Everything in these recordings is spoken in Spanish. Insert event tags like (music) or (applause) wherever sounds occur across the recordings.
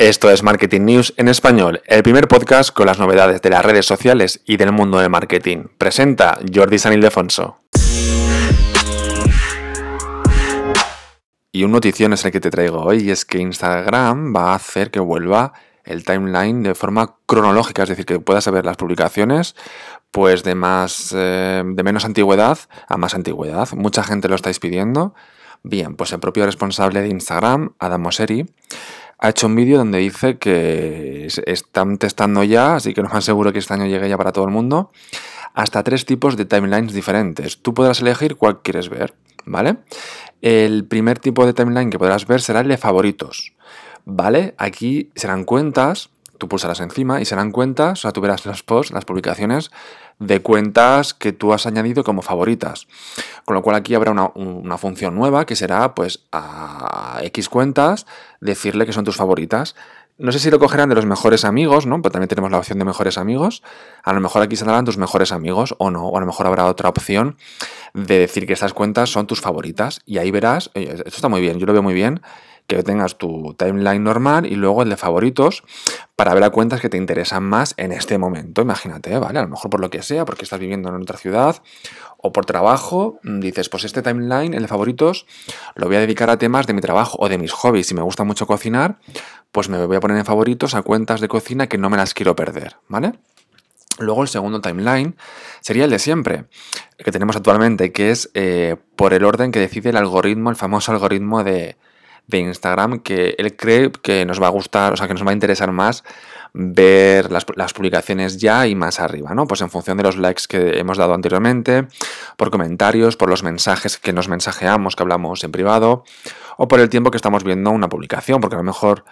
Esto es Marketing News en español, el primer podcast con las novedades de las redes sociales y del mundo del marketing. Presenta Jordi San Ildefonso. Y un notición es el que te traigo hoy, es que Instagram va a hacer que vuelva el timeline de forma cronológica, es decir, que puedas ver las publicaciones pues de más eh, de menos antigüedad a más antigüedad. Mucha gente lo estáis pidiendo. Bien, pues el propio responsable de Instagram, Adam Mosseri, ha hecho un vídeo donde dice que están testando ya, así que lo más seguro que este año llegue ya para todo el mundo, hasta tres tipos de timelines diferentes. Tú podrás elegir cuál quieres ver, ¿vale? El primer tipo de timeline que podrás ver será el de favoritos, ¿vale? Aquí serán cuentas, tú pulsarás encima y serán cuentas, o sea, tú verás los posts, las publicaciones de cuentas que tú has añadido como favoritas. Con lo cual aquí habrá una, función nueva que será pues a X cuentas decirle que son tus favoritas. No sé si lo cogerán de los mejores amigos, ¿no? Pero también tenemos la opción de mejores amigos. A lo mejor aquí saldrán tus mejores amigos o no. O a lo mejor habrá otra opción de decir que estas cuentas son tus favoritas. Y ahí verás, esto está muy bien, yo lo veo muy bien, que tengas tu timeline normal y luego el de favoritos para ver a cuentas que te interesan más en este momento. Imagínate, ¿vale? A lo mejor por lo que sea, porque estás viviendo en otra ciudad o por trabajo, mm, dices, pues este timeline, el de favoritos, lo voy a dedicar a temas de mi trabajo o de mis hobbies. Si me gusta mucho cocinar, pues me voy a poner en favoritos a cuentas de cocina que no me las quiero perder, ¿vale? Luego el segundo timeline sería el de siempre, que tenemos actualmente, que es eh, por el orden que decide el algoritmo, el famoso algoritmo de, de Instagram que él cree que nos va a gustar, o sea, que nos va a interesar más ver las, publicaciones ya y más arriba, ¿no? Pues en función de los likes que hemos dado anteriormente, por comentarios, por los mensajes que nos mensajeamos, que hablamos en privado, o por el tiempo que estamos viendo una publicación, porque a lo mejor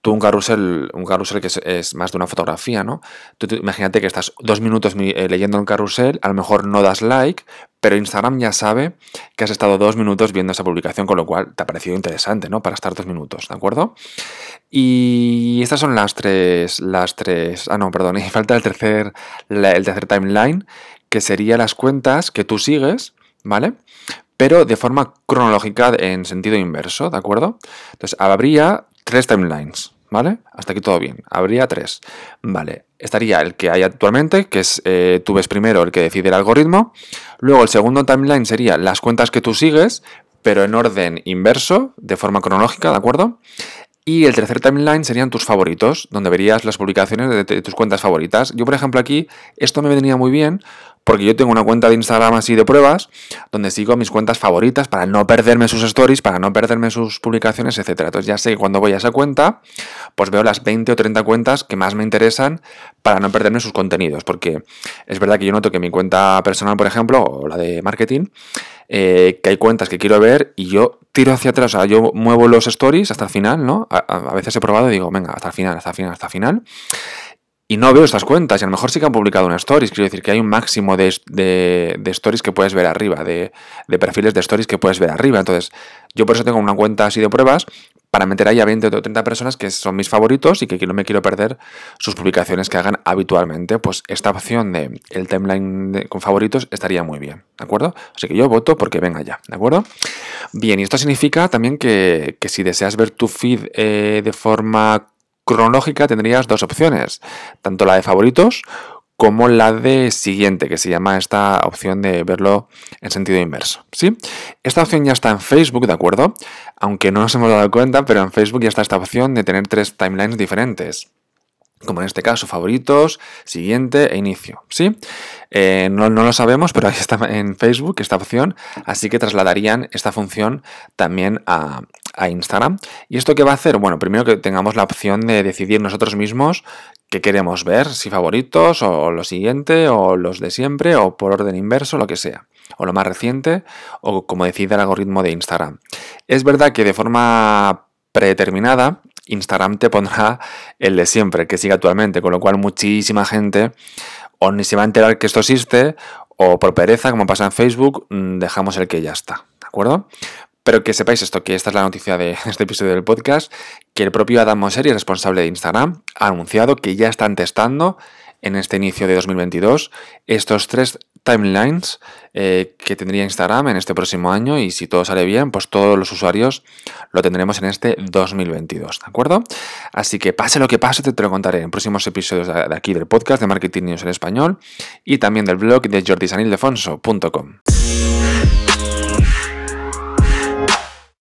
tú un carrusel, un carrusel que es, más de una fotografía, ¿no? Tú, imagínate que estás dos minutos eh, leyendo un carrusel, a lo mejor no das like, pero Instagram ya sabe que has estado dos minutos viendo esa publicación, con lo cual te ha parecido interesante, ¿no? Para estar dos minutos, ¿de acuerdo? Y estas son las tres, las tres, ah no, perdón, (laughs) y falta el tercer, el tercer timeline, que sería las cuentas que tú sigues, ¿vale? Pero de forma cronológica en sentido inverso, ¿de acuerdo? Entonces, habría tres timelines. ¿Vale? Hasta aquí todo bien. Habría tres. Vale. Estaría el que hay actualmente, que es eh, tú ves primero el que decide el algoritmo. Luego el segundo timeline sería las cuentas que tú sigues, pero en orden inverso, de forma cronológica, ¿de acuerdo? Y el tercer timeline serían tus favoritos, donde verías las publicaciones de, tus cuentas favoritas. Yo, por ejemplo, aquí esto me venía muy bien porque yo tengo una cuenta de Instagram así de pruebas, donde sigo mis cuentas favoritas para no perderme sus stories, para no perderme sus publicaciones, etc. Entonces ya sé que cuando voy a esa cuenta, pues veo las 20 o 30 cuentas que más me interesan para no perderme sus contenidos. Porque es verdad que yo noto que mi cuenta personal, por ejemplo, o la de marketing, eh, que hay cuentas que quiero ver y yo tiro hacia atrás, o sea, yo muevo los stories hasta el final, ¿no? A, veces he probado y digo, venga, hasta el final, hasta el final, hasta el final y no veo estas cuentas. Y a lo mejor sí que han publicado una stories. Quiero decir que hay un máximo de, de, stories que puedes ver arriba, de, de, perfiles de stories que puedes ver arriba. Entonces, yo por eso tengo una cuenta así de pruebas para meter ahí a 20 o 30 personas que son mis favoritos y que no me quiero perder sus publicaciones que hagan habitualmente. Pues esta opción de el timeline con favoritos estaría muy bien, ¿de acuerdo? Así que yo voto porque venga ya, ¿de acuerdo? Bien, y esto significa también que, si deseas ver tu feed eh, de forma cronológica tendrías dos opciones, tanto la de favoritos como la de siguiente, que se llama esta opción de verlo en sentido inverso. ¿sí? Esta opción ya está en Facebook, ¿de acuerdo? Aunque no nos hemos dado cuenta, pero en Facebook ya está esta opción de tener tres timelines diferentes como en este caso, favoritos, siguiente e inicio. ¿sí? Eh, no, lo sabemos, pero ahí está en Facebook esta opción, así que trasladarían esta función también a, Instagram. ¿Y esto qué va a hacer? Bueno, primero que tengamos la opción de decidir nosotros mismos qué queremos ver, si favoritos o lo siguiente o los de siempre o por orden inverso, lo que sea, o lo más reciente o como decide el algoritmo de Instagram. Es verdad que de forma predeterminada, Instagram te pondrá el de siempre, que sigue actualmente, con lo cual muchísima gente o ni se va a enterar que esto existe, o por pereza, como pasa en Facebook, mm, dejamos el que ya está, ¿de acuerdo? Pero que sepáis esto, que esta es la noticia de (laughs) este episodio del podcast, que el propio Adam Mosseri, responsable de Instagram, ha anunciado que ya están testando en este inicio de 2022 estos tres timelines eh, que tendría Instagram en este próximo año y si todo sale bien, pues todos los usuarios lo tendremos en este 2022, ¿de acuerdo? Así que pase lo que pase, te, lo contaré en próximos episodios de aquí del podcast de Marketing News en español y también del blog de jordisanildefonso.com.